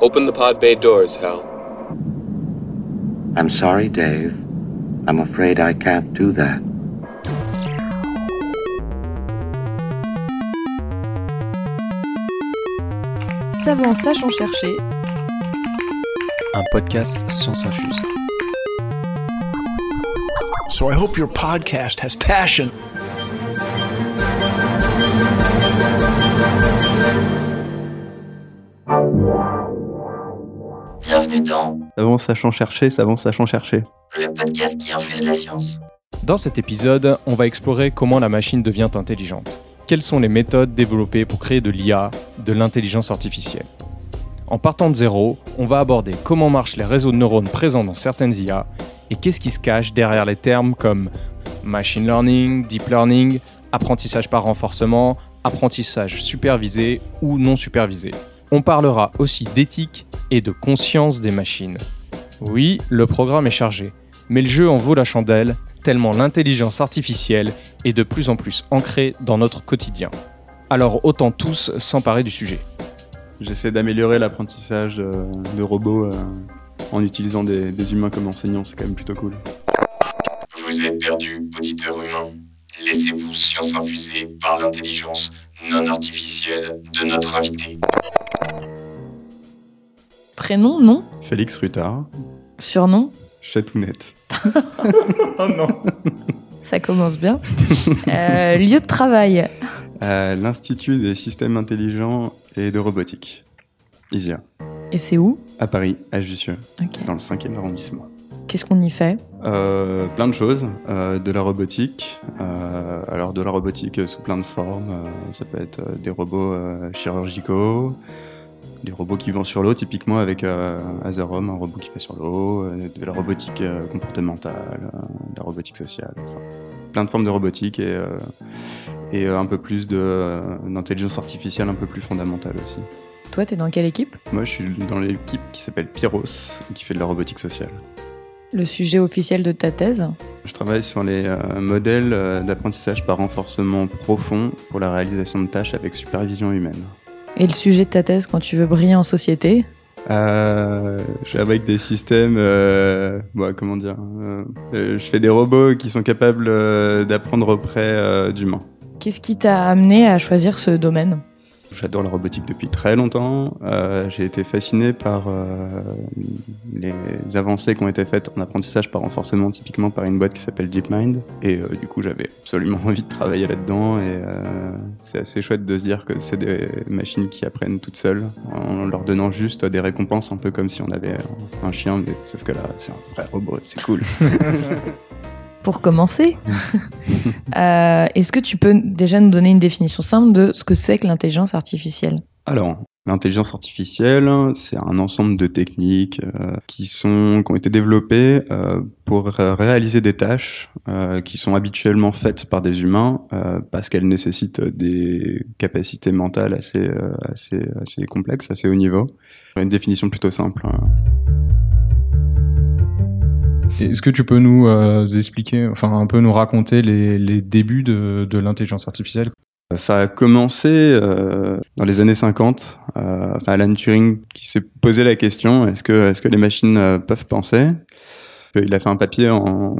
Open the pod bay doors, Hal. I'm sorry, Dave. I'm afraid I can't do that. Savant sachant chercher. Un podcast Science Infuse. So I hope your podcast has passion. Dans Savant sachant chercher, savant sachant chercher. le podcast qui infuse la science. Dans cet épisode, on va explorer comment la machine devient intelligente. Quelles sont les méthodes développées pour créer de l'IA, de l'intelligence artificielle? En partant de zéro, on va aborder comment marchent les réseaux de neurones présents dans certaines IA et qu'est-ce qui se cache derrière les termes comme machine learning, deep learning, apprentissage par renforcement, apprentissage supervisé ou non supervisé. On parlera aussi d'éthique et de conscience des machines. Oui, le programme est chargé, mais le jeu en vaut la chandelle, tellement l'intelligence artificielle est de plus en plus ancrée dans notre quotidien. Alors autant tous s'emparer du sujet. J'essaie d'améliorer l'apprentissage euh, de robots euh, en utilisant des, des humains comme enseignants, c'est quand même plutôt cool. Vous êtes perdu, auditeur humain. Laissez-vous science infuser par l'intelligence non artificielle de notre invité. Prénom, nom, Félix Ruttard, surnom. Chatounette. Oh non Ça commence bien. Euh, lieu de travail. À l'Institut des systèmes intelligents et de robotique. ISIA. Et c'est où? À Paris, à Jussieu, dans le 5e arrondissement. Qu'est-ce qu'on y fait? Euh, plein de choses, euh, de la robotique, euh, alors de la robotique sous plein de formes, euh, ça peut être euh, des robots euh, chirurgicaux, des robots qui vont sur l'eau, typiquement avec euh, Azerom, un robot qui va sur l'eau, euh, de la robotique euh, comportementale, euh, de la robotique sociale, enfin, plein de formes de robotique et, et un peu plus d'intelligence artificielle un peu plus fondamentale aussi. Toi, t'es dans quelle équipe? Moi je suis dans l'équipe qui s'appelle Pyros, qui fait de la robotique sociale. Le sujet officiel de ta thèse? Je travaille sur les modèles d'apprentissage par renforcement profond pour la réalisation de tâches avec supervision humaine. Et le sujet de ta thèse quand tu veux briller en société Euh, je suis avec des systèmes, euh, comment dire, euh, je fais des robots qui sont capables d'apprendre auprès d'humains. Qu'est-ce qui t'a amené à choisir ce domaine? J'adore la robotique depuis très longtemps. Euh, J'ai été fasciné par euh, les avancées qui ont été faites en apprentissage par renforcement, typiquement par une boîte qui s'appelle DeepMind. Et euh, du coup, j'avais absolument envie de travailler là-dedans. Et c'est assez chouette de se dire que c'est des machines qui apprennent toutes seules, en leur donnant juste des récompenses, un peu comme si on avait un chien, mais sauf que là, c'est un vrai robot, c'est cool. Pour commencer, euh, est-ce que tu peux déjà nous donner une définition simple de ce que c'est que l'intelligence artificielle? Alors, l'intelligence artificielle, c'est un ensemble de techniques euh, qui sont qui ont été développées euh, pour réaliser des tâches qui sont habituellement faites par des humains parce qu'elles nécessitent des capacités mentales assez assez assez complexes, assez haut niveau. Une définition plutôt simple. Est-ce que tu peux nous euh, expliquer, enfin un peu nous raconter les, débuts de, l'intelligence artificielle? Ça a commencé euh, dans les années 50. Euh, Alan Turing qui s'est posé la question est-ce que, les machines peuvent penser? Il a fait un papier en,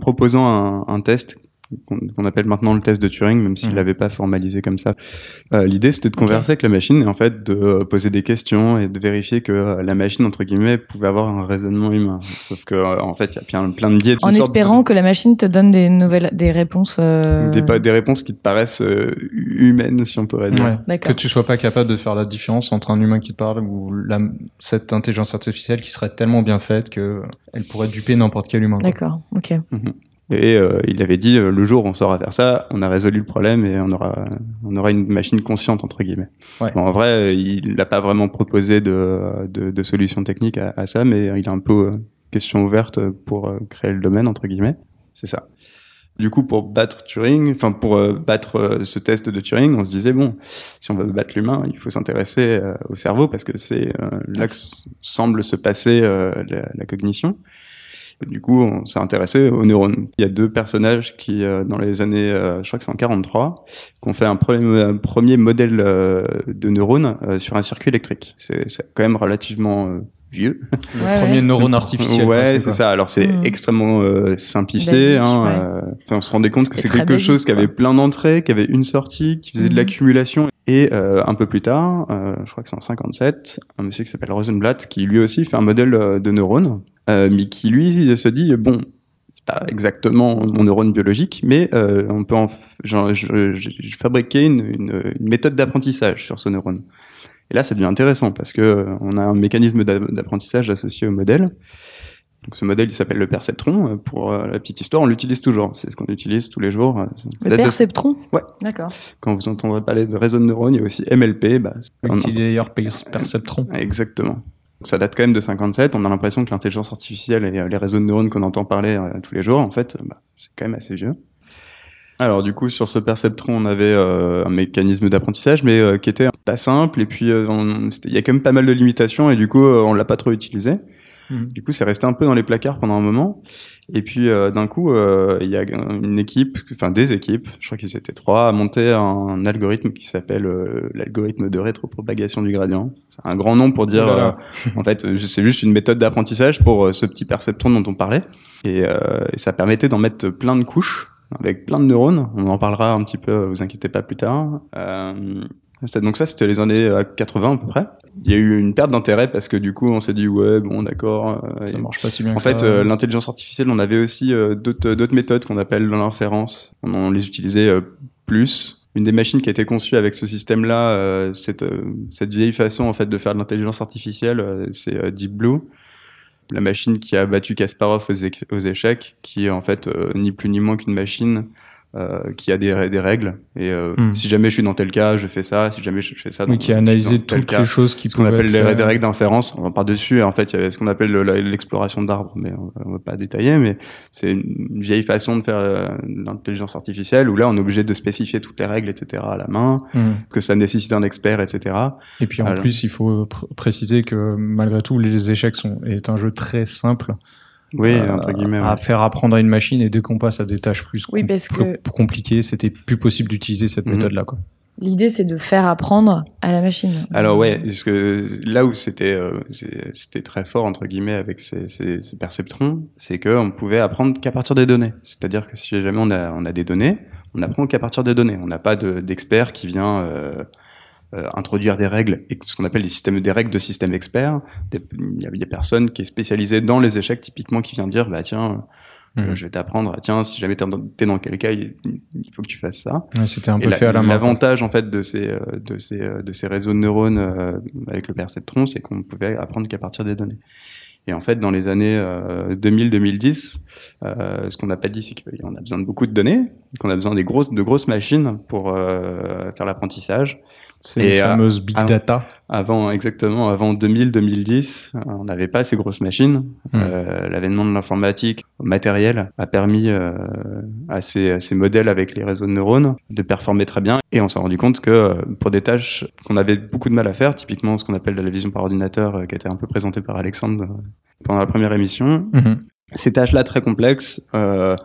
proposant un test qu'on appelle maintenant le test de Turing, même s'il Mhm. l'avait pas formalisé comme ça. Euh, L'idée, c'était de converser avec la machine et en fait de euh, poser des questions et de vérifier que euh, la machine, entre guillemets, pouvait avoir un raisonnement humain. Sauf que, en fait, il y a plein, plein de biais. En une sorte de- espérant que la machine te donne des nouvelles, des réponses. euh, des, réponses qui te paraissent euh, humaines, si on pourrait dire. Que tu sois pas capable de faire la différence entre un humain qui te parle ou la, cette intelligence artificielle qui serait tellement bien faite que elle pourrait duper n'importe quel humain. D'accord. Ok. Et euh, il avait dit, euh, le jour où on saura faire ça, on a résolu le problème et on aura, on aura une machine consciente, entre guillemets. Ouais. Bon, en vrai, il n'a pas vraiment proposé de, de, de solution technique à, à ça, mais il a un peu euh, question ouverte pour euh, créer le domaine, entre guillemets. C'est ça. Du coup, pour battre Turing, enfin pour battre ce test de Turing, on se disait bon, si on veut battre l'humain, il faut s'intéresser au cerveau parce que c'est là que semble se passer euh, la, la cognition. Du coup, on s'est intéressé aux neurones. Il y a deux personnages qui, euh, dans les années, euh, je crois que c'est en 43, qui ont fait un premier, un premier modèle euh, de neurones euh, sur un circuit électrique. C'est c'est quand même relativement euh, vieux. Le Ouais, premier ouais. neurone artificiel. Ouais, c'est ça. Alors c'est Mm. extrêmement euh, simplifié. Basique, hein, ouais. euh, on se rendait compte que c'est quelque chose qui avait plein d'entrées, qui avait une sortie, qui faisait de Mhm. l'accumulation. Et euh, un peu plus tard, euh, je crois que c'est en 57, un monsieur qui s'appelle Rosenblatt, qui lui aussi fait un modèle euh, de neurone, euh, mais qui lui se dit bon. C'est pas exactement mon neurone biologique, mais euh, on peut en, genre, je, je, je fabriquais une, une, une méthode d'apprentissage sur ce neurone. Et là, ça devient intéressant parce que euh, on a un mécanisme d'a- d'apprentissage associé au modèle. Donc ce modèle, il s'appelle le perceptron. Euh, Pour euh, la petite histoire, on l'utilise toujours. C'est ce qu'on utilise tous les jours. Le date de- perceptron? Ouais. D'accord. Quand vous entendrez parler de réseau de neurones, il y a aussi MLP. Bah, Multilayer per- perceptron. Exactement. Ça date quand même de 57. On a l'impression que l'intelligence artificielle et euh, les réseaux de neurones qu'on entend parler euh, tous les jours, en fait, euh, bah, c'est quand même assez vieux. Alors du coup, sur ce perceptron, on avait un mécanisme d'apprentissage, mais qui était pas simple. Et puis, il y a quand même pas mal de limitations, et du coup, on l'a pas trop utilisé. Mhm. Du coup, c'est resté un peu dans les placards pendant un moment. Et puis, euh, d'un coup, euh, il y a une équipe, enfin des équipes, je crois qu'ils étaient trois, à monter un, algorithme qui s'appelle euh, l'algorithme de rétropropagation du gradient. C'est un grand nom pour dire, Oh euh, en fait, c'est juste une méthode d'apprentissage pour ce petit perceptron dont on parlait. Et, euh, et ça permettait d'en mettre plein de couches avec plein de neurones. On en parlera un petit peu, vous inquiétez pas plus tard. Euh, donc ça, c'était les années euh, 80 à peu près. Il y a eu une perte d'intérêt parce que du coup, on s'est dit ouais, bon, d'accord. euh, Ça marche pas si bien en que fait, euh, l'intelligence artificielle, on avait aussi euh, d'autres d'autres méthodes qu'on appelle l'inférence. On, on les utilisait euh, plus. Une des machines qui a été conçue avec ce système-là, euh, cette, cette vieille façon en fait de faire de l'intelligence artificielle, c'est Deep Blue, la machine qui a battu Kasparov aux, aux échecs, qui est en fait ni plus ni moins qu'une machine euh, qui a des, des règles. Et euh, Hmm. si jamais je suis dans tel cas, je fais ça. Si jamais je fais ça, oui, qui a analysé toutes cas les choses qui ce qu'on appelle les, des règles d'inférence. On va par-dessus, en fait, il y avait ce qu'on appelle le- la- l'exploration d'arbres, mais on, on va pas détailler, mais c'est une vieille façon de faire euh, l'intelligence artificielle, où là, on est obligé de spécifier toutes les règles, etc., à la main, Mhm. que ça nécessite un expert, etc. Et puis en Alors. plus, il faut pr- préciser que malgré tout, les échecs sont est un jeu très simple Oui, euh, entre guillemets. à ouais. faire apprendre à une machine. Et dès qu'on passe à des tâches plus, Oui, com- parce plus que- compliquées, c'était plus possible d'utiliser cette Mhm. méthode-là. Quoi. L'idée, c'est de faire apprendre à la machine. Alors ouais, parce que là où c'était euh, c'était très fort entre guillemets avec ces, ces, ces perceptrons, c'est que on pouvait apprendre qu'à partir des données. C'est-à-dire que si jamais on a on a des données, on apprend qu'à partir des données. On n'a pas de- d'expert qui vient euh, euh, introduire des règles, ce qu'on appelle les systèmes des règles de système expert. Des- Il y a des personnes qui est spécialisée dans les échecs typiquement qui vient dire bah tiens euh, Mhm. je vais t'apprendre ah, tiens si jamais t'es dans, dans quel cas il, il faut que tu fasses ça. Ouais, c'était un peu la- fait à la main. L'avantage en fait de ces euh, de ces euh, de ces réseaux de neurones euh, avec le perceptron, c'est qu'on pouvait apprendre qu'à partir des données. Et en fait, dans les années euh, 2000-2010, euh, ce qu'on n'a pas dit, c'est qu'on a besoin de beaucoup de données, qu'on a besoin des grosses de grosses machines pour euh, faire l'apprentissage. C'est les euh, fameuses big data. Avant, exactement, avant 2000-2010, on n'avait pas ces grosses machines. Mm. Euh, L'avènement de l'informatique matérielle a permis euh, à, ces, à ces modèles avec les réseaux de neurones de performer très bien. Et on s'est rendu compte que euh, pour des tâches qu'on avait beaucoup de mal à faire, typiquement ce qu'on appelle la vision par ordinateur, euh, qui a été un peu présenté par Alexandre euh, pendant la première émission, Mhm. ces tâches-là très complexes euh,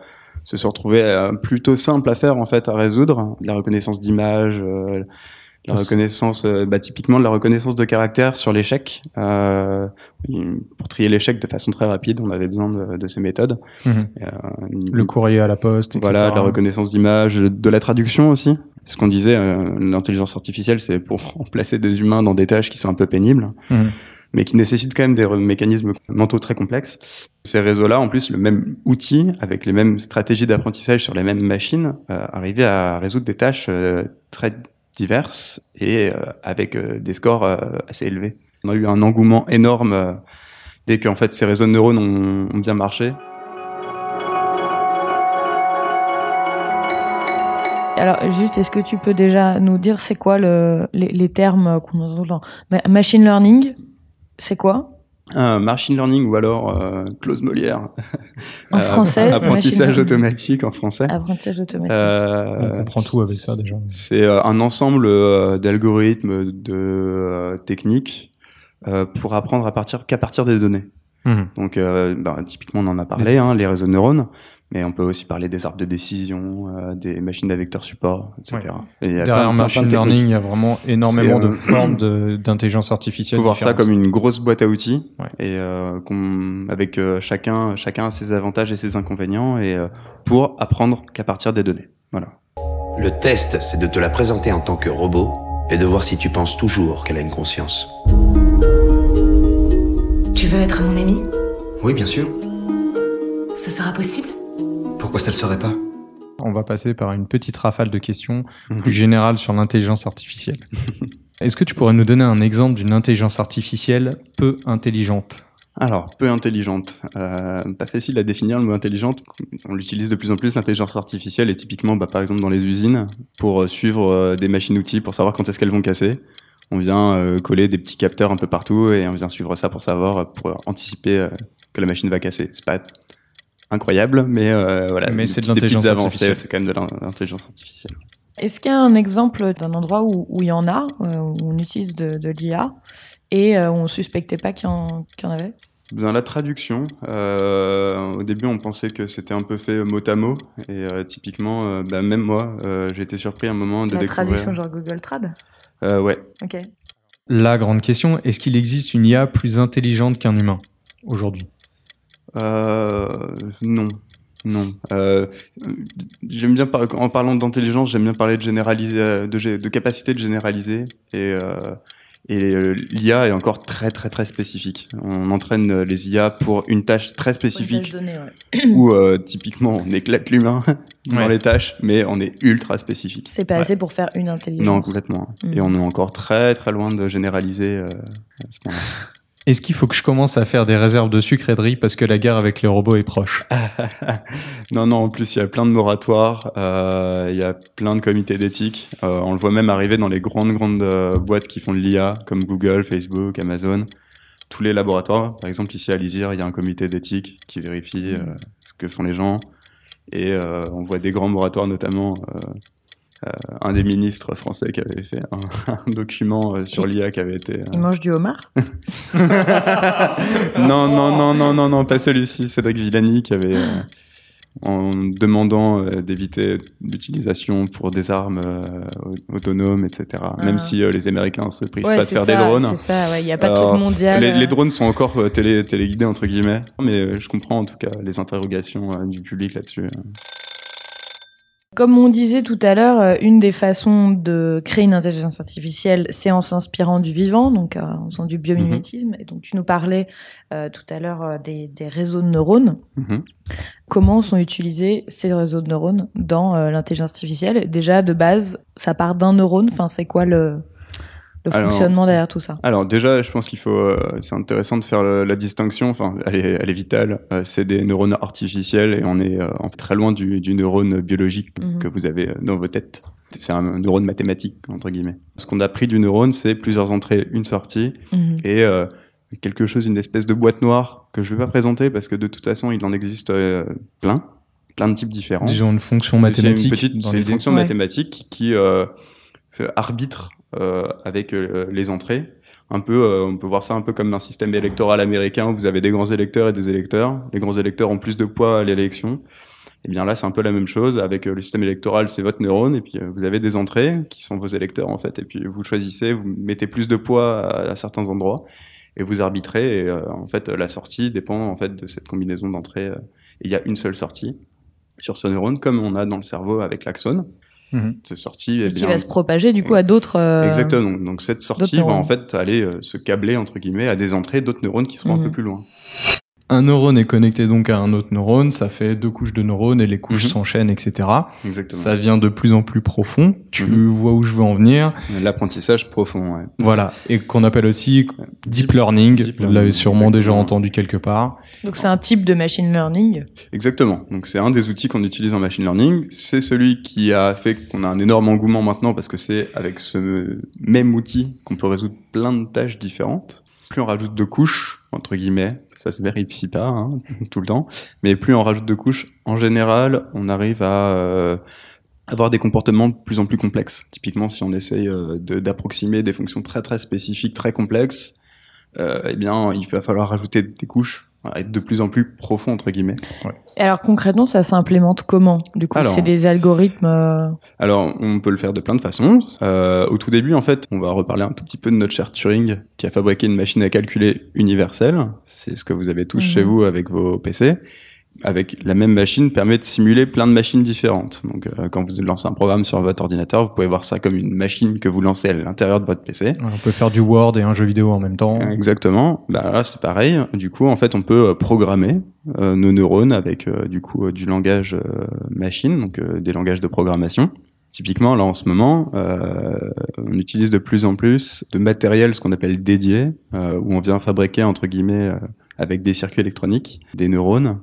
se sont retrouvées euh, plutôt simples à faire en fait à résoudre. La reconnaissance d'images, euh, la reconnaissance, bah, typiquement de la reconnaissance de caractère sur l'échec. Pour trier l'échec de façon très rapide, on avait besoin de, de ces méthodes. Mhm. Le courrier à la poste, etc. voilà, de la reconnaissance d'images, de la traduction aussi. Ce qu'on disait, l'intelligence artificielle, c'est pour remplacer des humains dans des tâches qui sont un peu pénibles Mhm. Mais qui nécessitent quand même des mécanismes mentaux très complexes. Ces réseaux-là, en plus, le même outil, avec les mêmes stratégies d'apprentissage sur les mêmes machines, euh, à résoudre des tâches euh, très diverses et euh, avec euh, des scores assez élevés. On a eu un engouement énorme dès qu'en fait ces réseaux de neurones ont, bien marché. Alors, juste, est-ce que tu peux déjà nous dire c'est quoi le, les, termes qu'on entend Ma- Machine learning, c'est quoi? Un machine learning ou alors euh, Clause Molière. En Euh, français, Apprentissage automatique en français. Apprentissage automatique. Euh, On comprend tout avec ça déjà. C'est euh, un ensemble d'algorithmes, de techniques pour apprendre à partir qu'à partir des données. Mhm. Donc, euh, bah, typiquement, on en a parlé, hein, les réseaux de neurones, mais on peut aussi parler des arbres de décision, euh, des machines à vecteurs support, etc. Et il y a Derrière plein- machine plein de techniques. learning, il y a vraiment énormément de euh, formes de- d'intelligence artificielle. faut voir ça comme une grosse boîte à outils Ouais. et euh, avec euh, chacun chacun a ses avantages et ses inconvénients et euh, pour apprendre qu'à partir des données. Voilà. Le test, c'est de te la présenter en tant que robot et de voir si tu penses toujours qu'elle a une conscience. Tu veux être mon ami? Oui, bien sûr. Ce sera possible? Pourquoi ça le serait pas? On va passer par une petite rafale de questions plus générales sur l'intelligence artificielle. Est-ce que tu pourrais nous donner un exemple d'une intelligence artificielle peu intelligente? Alors, peu intelligente. Euh, pas facile à définir le mot intelligente. On l'utilise de plus en plus, l'intelligence artificielle, et typiquement, bah, par exemple, dans les usines, pour euh, suivre euh, des machines-outils, pour savoir quand est-ce qu'elles vont casser. On vient euh, coller des petits capteurs un peu partout et on vient suivre ça pour savoir, pour anticiper euh, que la machine va casser. C'est pas incroyable, mais euh, voilà. Mais c'est de petites- des petites l'intelligence avancées, artificielle. C'est quand même de l'in- l'intelligence artificielle. Est-ce qu'il y a un exemple d'un endroit où, où il y en a, euh, où on utilise de, de l'IA et euh, où on suspectait pas qu'il y, en- qu'il y en avait? Dans la traduction, euh, au début, on pensait que c'était un peu fait mot à mot, et euh, typiquement, euh, bah, même moi, euh, j'ai été surpris un moment de La découvrir. traduction genre Google Trad? Euh, ouais. Ok. La grande question, est-ce qu'il existe une IA plus intelligente qu'un humain aujourd'hui? Euh, non. Non. Euh, j'aime bien par- en parlant d'intelligence, j'aime bien parler de généraliser, euh, de, gé- de capacité de généraliser et euh, et euh, l'IA est encore très très très spécifique. On entraîne euh, les IA pour une tâche très spécifique où euh, typiquement on éclate l'humain dans Ouais. les tâches, mais on est ultra spécifique. C'est pas Ouais. assez pour faire une intelligence. Non, complètement. Mm. Et on est encore très très loin de généraliser euh, à ce moment-là. Est-ce qu'il faut que je commence à faire des réserves de sucre et de riz parce que la guerre avec les robots est proche? Non, non, en plus, il y a plein de moratoires, euh, il y a plein de comités d'éthique. Euh, on le voit même arriver dans les grandes, grandes euh, boîtes qui font de l'IA, comme Google, Facebook, Amazon. Tous les laboratoires, par exemple, ici à Lisière, il y a un comité d'éthique qui vérifie ce que font les gens. Et on voit des grands moratoires, notamment un des ministres français qui avait fait un, un document euh, sur l'IA qui avait été. euh, Il mange du homard? Non, non, non, non, non, non, pas celui-ci. Cédric Villani qui avait, euh, en demandant euh, d'éviter l'utilisation pour des armes euh, au- autonomes, etc. Même Ah. si euh, les Américains se privent Ouais, pas de faire ça, des drones. C'est ça, ouais. Il n'y a pas de Alors, truc mondial. Les, euh. les drones sont encore euh, télé, téléguidés, entre guillemets. Mais euh, je comprends en tout cas les interrogations euh, du public là-dessus. Comme on disait tout à l'heure, euh, une des façons de créer une intelligence artificielle, c'est en s'inspirant du vivant, donc euh, en faisant du biomimétisme. Et donc tu nous parlais euh, tout à l'heure euh, des, des réseaux de neurones. Mhm. Comment sont utilisés ces réseaux de neurones dans euh, l'intelligence artificielle? Déjà, de base, ça part d'un neurone. Enfin, c'est quoi le, le Alors- fonctionnement derrière tout ça Alors déjà, je pense qu'il faut, euh, c'est intéressant de faire le- la distinction. Enfin, elle est, elle est vitale. Euh, c'est des neurones artificiels et on est euh, très loin du, du neurone biologique Mhm. que vous avez euh, dans vos têtes. C'est un neurone mathématique entre guillemets. Ce qu'on a pris du neurone, c'est plusieurs entrées, une sortie Mhm. et euh, quelque chose, une espèce de boîte noire que je vais pas présenter parce que de toute façon, il en existe euh, plein, plein de types différents. Disons une fonction C'est mathématique. une, petite, dans c'est une fonction Ouais. mathématique qui euh, arbitre avec euh, les entrées. Un peu, euh, on peut voir ça un peu comme un système électoral américain où vous avez des grands électeurs et des électeurs. Les grands électeurs ont plus de poids à l'élection. Et bien là, c'est un peu la même chose avec euh, le système électoral, c'est votre neurone et puis euh, vous avez des entrées qui sont vos électeurs en fait. Et puis vous choisissez, vous mettez plus de poids à, à certains endroits et vous arbitrez. Et euh, en fait, la sortie dépend en fait de cette combinaison d'entrées. euh, il y a une seule sortie sur ce neurone, comme on a dans le cerveau avec l'axone. Mhm. Cette sortie est Et qui bien. va se propager du coup à d'autres. euh, Exactement. Donc, donc cette sortie va neurones. en fait aller euh, se câbler entre guillemets à des entrées d'autres neurones qui seront un Mhm. peu plus loin. Un neurone est connecté donc à un autre neurone, ça fait deux couches de neurones et les couches Mhm. s'enchaînent, etc. Exactement. Ça vient de plus en plus profond. Tu Mhm. vois où je veux en venir. L'apprentissage profond. Ouais. Voilà. Et qu'on appelle aussi deep learning. Deep Vous learning, l'avez sûrement déjà entendu quelque part. Donc c'est un type de machine learning. Exactement. Donc c'est un des outils qu'on utilise en machine learning. C'est celui qui a fait qu'on a un énorme engouement maintenant parce que c'est avec ce même outil qu'on peut résoudre plein de tâches différentes. Plus on rajoute de couches, entre guillemets, ça se vérifie pas hein, tout le temps, mais plus on rajoute de couches, en général, on arrive à euh, avoir des comportements de plus en plus complexes. Typiquement, si on essaye euh, d'approximer des fonctions très très spécifiques, très complexes, euh, eh bien, il va falloir rajouter des couches être de plus en plus profond entre guillemets. Et alors concrètement, ça s'implémente comment? Du coup, Alors- c'est des algorithmes. euh, Alors, on peut le faire de plein de façons. Euh, au tout début, en fait, on va reparler un tout petit peu de notre cher Turing, qui a fabriqué une machine à calculer universelle. C'est ce que vous avez tous Mhm. chez vous avec vos PC. Avec la même machine, permet de simuler plein de machines différentes. Donc, euh, quand vous lancez un programme sur votre ordinateur, vous pouvez voir ça comme une machine que vous lancez à l'intérieur de votre PC. Ouais, On peut faire du Word et un jeu vidéo en même temps. Exactement. Bah là, c'est pareil. Du coup, en fait, on peut euh, programmer euh, nos neurones avec euh, du coup euh, du langage euh, machine, donc euh, des langages de programmation. Typiquement, là en ce moment, euh, on utilise de plus en plus de matériel, ce qu'on appelle dédié, euh, où on vient fabriquer entre guillemets euh, avec des circuits électroniques des neurones.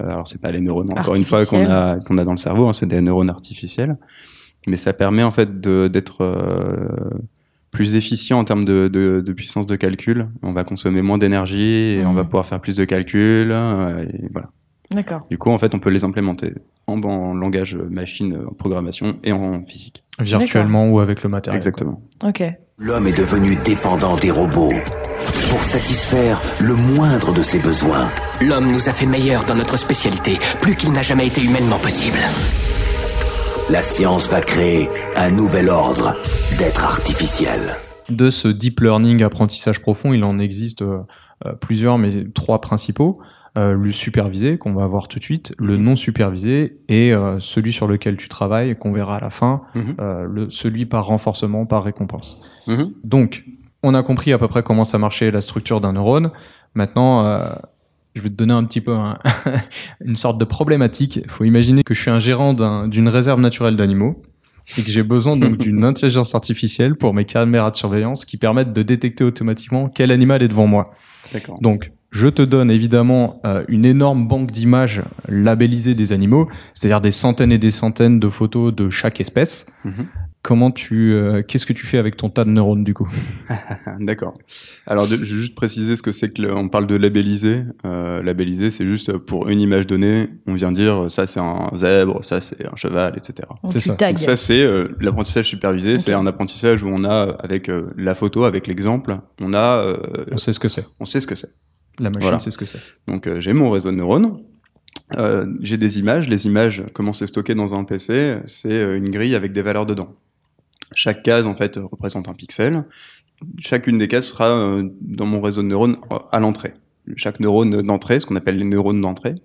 Euh, alors c'est pas les neurones encore une fois qu'on a qu'on a dans le cerveau, hein, c'est des neurones artificiels, mais ça permet en fait d'être euh, plus efficient en termes de, de, de puissance de calcul. On va consommer moins d'énergie et on va pouvoir faire plus de calculs. euh, et voilà. D'accord. Du coup, en fait, on peut les implémenter en, en langage machine, en programmation et en physique. Virtuellement ou avec le matériel. Exactement. Ok. L'homme est devenu dépendant des robots pour satisfaire le moindre de ses besoins. L'homme nous a fait meilleurs dans notre spécialité, plus qu'il n'a jamais été humainement possible. La science va créer un nouvel ordre d'êtres artificiels. De ce deep learning apprentissage profond, il en existe euh, euh, plusieurs, mais trois principaux. Euh, le supervisé, qu'on va voir tout de suite, le non supervisé et euh, celui sur lequel tu travailles, qu'on verra à la fin, Mhm. euh, le, celui par renforcement, par récompense. Mhm. Donc, on a compris à peu près comment ça marchait la structure d'un neurone. Maintenant, euh, je vais te donner un petit peu un- une sorte de problématique. Il faut imaginer que je suis un gérant d'un- d'une réserve naturelle d'animaux et que j'ai besoin donc d'une intelligence artificielle pour mes caméras de surveillance qui permettent de détecter automatiquement quel animal est devant moi. Donc, je te donne évidemment euh, une énorme banque d'images labellisées des animaux, c'est-à-dire des centaines et des centaines de photos de chaque espèce. Mhm. Comment tu, euh, qu'est-ce que tu fais avec ton tas de neurones du coup? D'accord. Alors, de- je vais juste préciser ce que c'est que le- on parle de labelliser. Euh, labelliser, c'est juste pour une image donnée, on vient dire ça c'est un zèbre, ça c'est un cheval, etc. Tu tags. Donc ça c'est euh, l'apprentissage supervisé. C'est un apprentissage où on a avec euh, la photo, avec l'exemple, on a, euh, On sait ce que c'est. on sait ce que c'est. La machine Voilà. sait ce que c'est. Donc euh, j'ai mon réseau de neurones. Euh, j'ai des images. Les images, comment c'est stocké dans un PC C'est une grille avec des valeurs dedans. Chaque case en fait euh, représente un pixel. Chacune des cases sera euh, dans mon réseau de neurones euh, à l'entrée. Chaque neurone d'entrée, ce qu'on appelle les neurones d'entrée,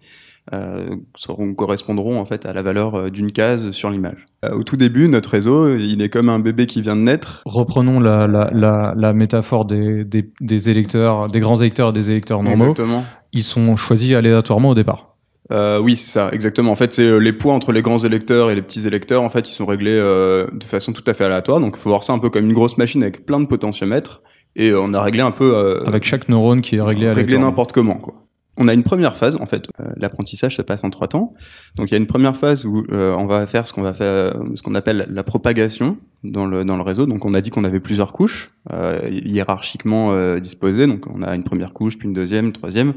euh, seront, correspondront en fait à la valeur d'une case sur l'image. Euh, au tout début, notre réseau, il est comme un bébé qui vient de naître. Reprenons la, la, la, la métaphore des, des, des électeurs, des grands électeurs et des électeurs normaux. Exactement. Ils sont choisis aléatoirement au départ. Euh, oui, c'est ça, exactement. En fait, c'est euh, les poids entre les grands électeurs et les petits électeurs. En fait, ils sont réglés euh, de façon tout à fait aléatoire. Donc, il faut voir ça un peu comme une grosse machine avec plein de potentiomètres. Et euh, on a réglé un peu euh, Avec chaque neurone qui est réglé réglé aléatoirement. n'importe comment, quoi. On a une première phase, en fait. Euh, L'apprentissage se passe en trois temps. Donc, il y a une première phase où euh, on va faire ce qu'on va faire, ce qu'on appelle la propagation dans le dans le réseau. Donc, on a dit qu'on avait plusieurs couches euh, hiérarchiquement euh, disposées. Donc, on a une première couche, puis une deuxième, une troisième.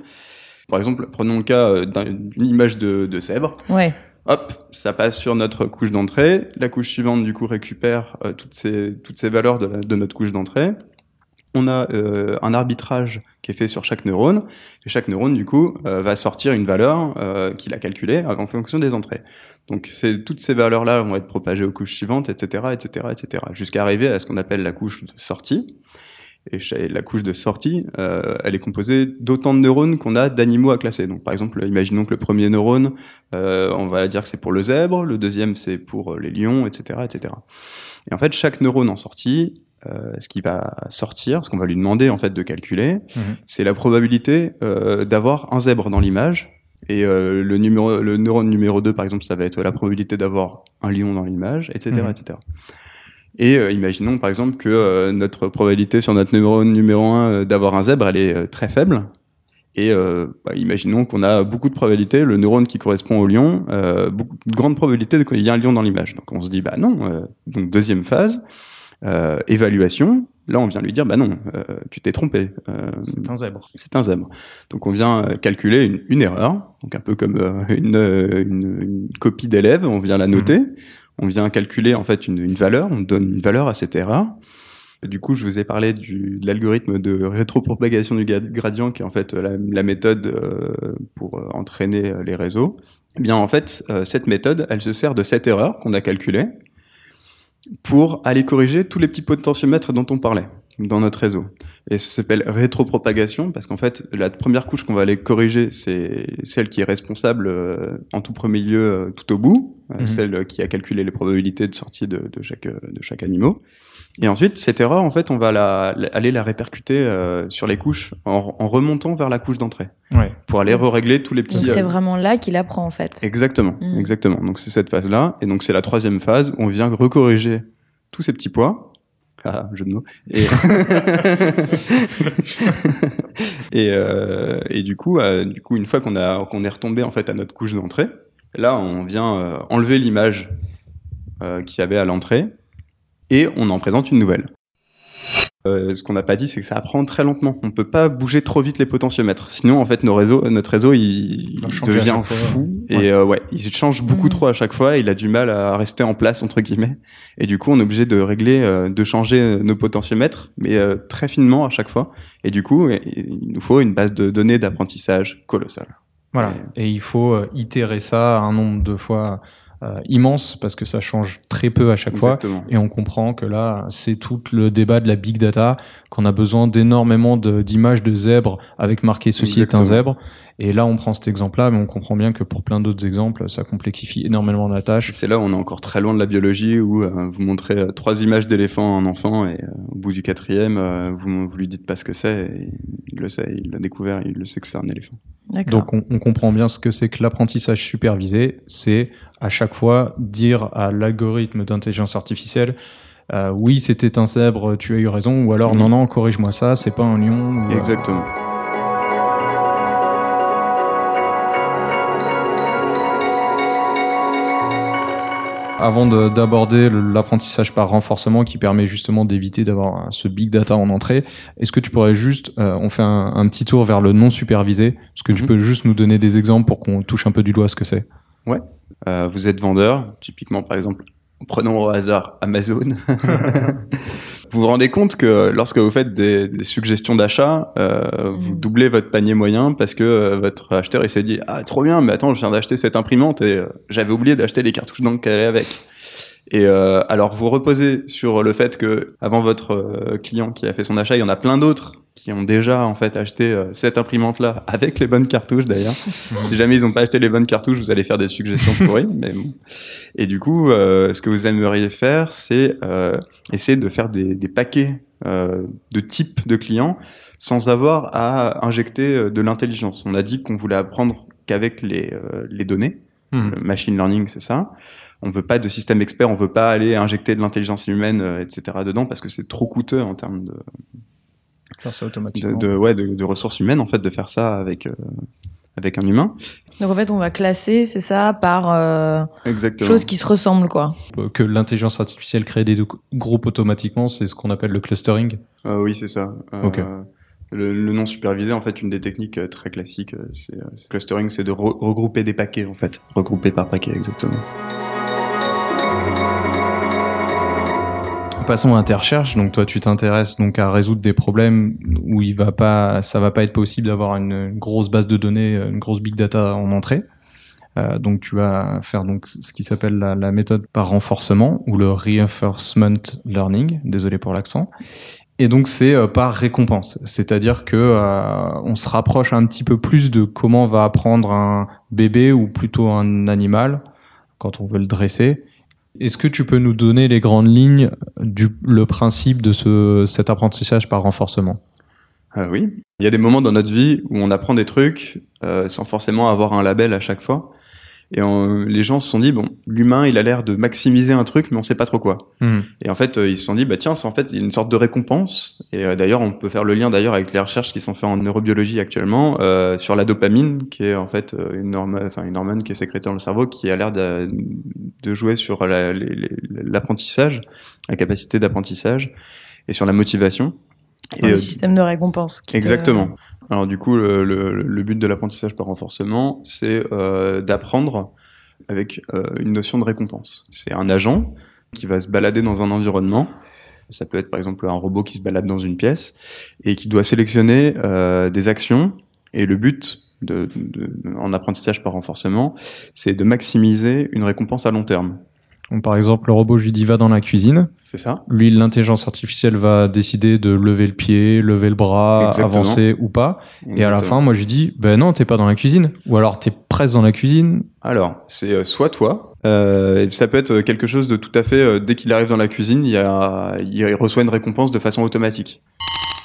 Par exemple, prenons le cas euh, d'un- d'une image de, de zèbre. Ouais. Hop, ça passe sur notre couche d'entrée. La couche suivante, du coup, récupère euh, toutes, ces, toutes ces valeurs de, la- de notre couche d'entrée. On a euh, un arbitrage qui est fait sur chaque neurone. Et chaque neurone, du coup, euh, va sortir une valeur qu'il a calculée en fonction des entrées. Donc, toutes ces valeurs-là vont être propagées aux couches suivantes, etc., etc., etc., jusqu'à arriver à ce qu'on appelle la couche de sortie. Et la couche de sortie, euh, elle est composée d'autant de neurones qu'on a d'animaux à classer. Donc, par exemple, imaginons que le premier neurone, euh, on va dire que c'est pour le zèbre, le deuxième c'est pour euh, les lions, etc., etc. Et en fait, chaque neurone en sortie, euh, ce qui va sortir, ce qu'on va lui demander en fait de calculer, Mhm. c'est la probabilité d'avoir un zèbre dans l'image. Et le, numéro, le neurone numéro 2, par exemple, ça va être la probabilité d'avoir un lion dans l'image, etc., Mhm. etc. Et euh, imaginons par exemple que euh, notre probabilité sur notre neurone numéro 1 d'avoir un zèbre, elle est euh, très faible. Et euh, bah, imaginons qu'on a beaucoup de probabilité, le neurone qui correspond au lion, euh, beaucoup de grande probabilité qu'il y ait un lion dans l'image. Donc on se dit, bah non, euh, donc deuxième phase, euh, évaluation, là on vient lui dire, bah non, euh, tu t'es trompé. Euh, C'est un zèbre. c'est un zèbre. Donc on vient euh, calculer une, une erreur, donc un peu comme euh, une, euh, une, une copie d'élève, on vient la noter, on vient calculer en fait une, valeur, on donne une valeur à cette erreur. Du coup, je vous ai parlé de l'algorithme de rétropropagation du gradient, qui est en fait la, la méthode euh, pour euh, entraîner euh, les réseaux. Eh bien, en fait, cette méthode, elle se sert de cette erreur qu'on a calculée pour aller corriger tous les petits potentiomètres dont on parlait dans notre réseau. Et ça s'appelle rétropropagation parce qu'en fait, la première couche qu'on va aller corriger, c'est celle qui est responsable euh, en tout premier lieu euh, tout au bout, euh, Mhm. celle qui a calculé les probabilités de sortie de, de chaque de chaque animal. Et ensuite, cette erreur, en fait, on va la, la- aller la répercuter euh, sur les couches en, en remontant vers la couche d'entrée Ouais. pour aller régler tous les petits. Donc c'est euh, vraiment là qu'il apprend en fait. Exactement, Mm. exactement. Donc c'est cette phase-là, et donc c'est la troisième phase où on vient recorriger tous ces petits poids. Ah, jeu de mots. Et, euh, et du coup, euh, du coup, une fois qu'on a qu'on est retombé en fait à notre couche d'entrée, là on vient euh, enlever l'image qu'il y avait à l'entrée et on en présente une nouvelle. Euh, ce qu'on n'a pas dit, c'est que ça apprend très lentement. On peut pas bouger trop vite les potentiomètres. Sinon, en fait, nos réseaux, notre réseau, il, devient fois. fou. Ouais. Et euh, ouais, il change beaucoup Mhm. trop à chaque fois. Il a du mal à rester en place entre guillemets. Et du coup, on est obligé de régler, euh, de changer euh, nos potentiomètres, mais euh, très finement à chaque fois. Et du coup, il nous faut une base de données d'apprentissage colossale. Voilà. Et il faut euh, itérer ça un nombre de fois euh, immense parce que ça change très peu à chaque fois. Et on comprend que là, c'est tout le débat de la big data, qu'on a besoin d'énormément d'images de, zèbres avec marqué ceci est un zèbre. Et là, on prend cet exemple-là, mais on comprend bien que pour plein d'autres exemples, ça complexifie énormément la tâche. C'est là où on est encore très loin de la biologie, où euh, vous montrez euh, trois images d'éléphant à un enfant, et euh, au bout du quatrième, euh, vous, vous lui dites pas ce que c'est, et il le sait, il l'a découvert, il le sait que c'est un éléphant. Donc on, on comprend bien ce que c'est que l'apprentissage supervisé, c'est à chaque fois dire à l'algorithme d'intelligence artificielle euh, oui c'était un zèbre, tu as eu raison, ou alors non non corrige-moi ça, c'est pas un lion. ou, euh, Exactement. Avant de- d'aborder l'apprentissage par renforcement qui permet justement d'éviter d'avoir ce big data en entrée, est-ce que tu pourrais juste, euh, on fait un, un petit tour vers le non supervisé, est-ce que tu Mhm. peux juste nous donner des exemples pour qu'on touche un peu du doigt ce que c'est Euh, vous êtes vendeur, typiquement par exemple, prenons au hasard Amazon. vous vous rendez compte que lorsque vous faites des, des suggestions d'achat, euh, vous Mm. doublez votre panier moyen parce que euh, votre acheteur il s'est dit ah trop bien, mais attends je viens d'acheter cette imprimante et euh, j'avais oublié d'acheter les cartouches d'encre qu'elle allait avec. Et euh, alors vous reposez sur le fait que avant votre euh, client qui a fait son achat, il y en a plein d'autres qui ont déjà en fait acheté euh, cette imprimante là avec les bonnes cartouches d'ailleurs. si jamais ils n'ont pas acheté les bonnes cartouches, vous allez faire des suggestions pourries. mais bon. Et du coup, euh, ce que vous aimeriez faire, c'est euh, essayer de faire des, des paquets euh, de types de clients sans avoir à injecter de l'intelligence. On a dit qu'on voulait apprendre qu'avec les, euh, les données. Mhm. Le machine learning, c'est ça. On veut pas de système expert, on veut pas aller injecter de l'intelligence humaine, euh, etc. dedans parce que c'est trop coûteux en termes de, Faire ça automatiquement. de- ouais, de, de ressources humaines en fait de faire ça avec euh, avec un humain. Donc en fait, on va classer, c'est ça, par euh, Exactement. choses qui se ressemblent, quoi. Euh, que l'intelligence artificielle crée des groupes automatiquement, c'est ce qu'on appelle le clustering. Euh, oui, c'est ça. Euh, Ok. Le, le non supervisé, en fait, une des techniques très classiques, c'est c'est- clustering, c'est de re- regrouper des paquets, en fait. Regrouper par paquet, exactement. Passons à tes recherches. Donc toi, tu t'intéresses donc à résoudre des problèmes où il va pas, ça va pas être possible d'avoir une, grosse base de données, une grosse big data en entrée. Euh, donc tu vas faire donc ce qui s'appelle la, méthode par renforcement ou le reinforcement learning. Désolé pour l'accent. Et donc c'est euh, par récompense, c'est-à-dire que euh, on se rapproche un petit peu plus de comment va apprendre un bébé ou plutôt un animal quand on veut le dresser. Est-ce que tu peux nous donner les grandes lignes du le principe de ce cet apprentissage par renforcement? Ah oui. Il y a des moments dans notre vie où on apprend des trucs euh, sans forcément avoir un label à chaque fois. Et on- les gens se sont dit, bon, l'humain, il a l'air de maximiser un truc, mais on sait pas trop quoi. Et en fait, euh, ils se sont dit, bah tiens, c'est en fait une sorte de récompense. Et euh, d'ailleurs, on peut faire le lien d'ailleurs avec les recherches qui sont faites en neurobiologie actuellement euh, sur la dopamine, qui est en fait une hormone, une hormone qui est sécrétée dans le cerveau, qui a l'air de, de jouer sur la- l'apprentissage, la capacité d'apprentissage, et sur la motivation. Et, le euh, système de récompense. te- Exactement. Alors du coup, le, le- le but de l'apprentissage par renforcement, c'est euh, d'apprendre avec euh, une notion de récompense. C'est un agent qui va se balader dans un environnement Ça peut être par exemple un robot qui se balade dans une pièce et qui doit sélectionner euh, des actions. Et le but de, de, en apprentissage par renforcement, c'est de maximiser une récompense à long terme. Donc, par exemple, le robot, je lui dis va dans la cuisine. C'est ça. Lui, l'intelligence artificielle va décider de lever le pied, lever le bras, Exactement. avancer ou pas. Et à la fin, moi, je lui dis ben non, t'es pas dans la cuisine. Ou alors t'es presque dans la cuisine. Alors, c'est euh, soit toi, euh, ça peut être quelque chose de tout à fait, euh, dès qu'il arrive dans la cuisine, il, y a, il reçoit une récompense de façon automatique.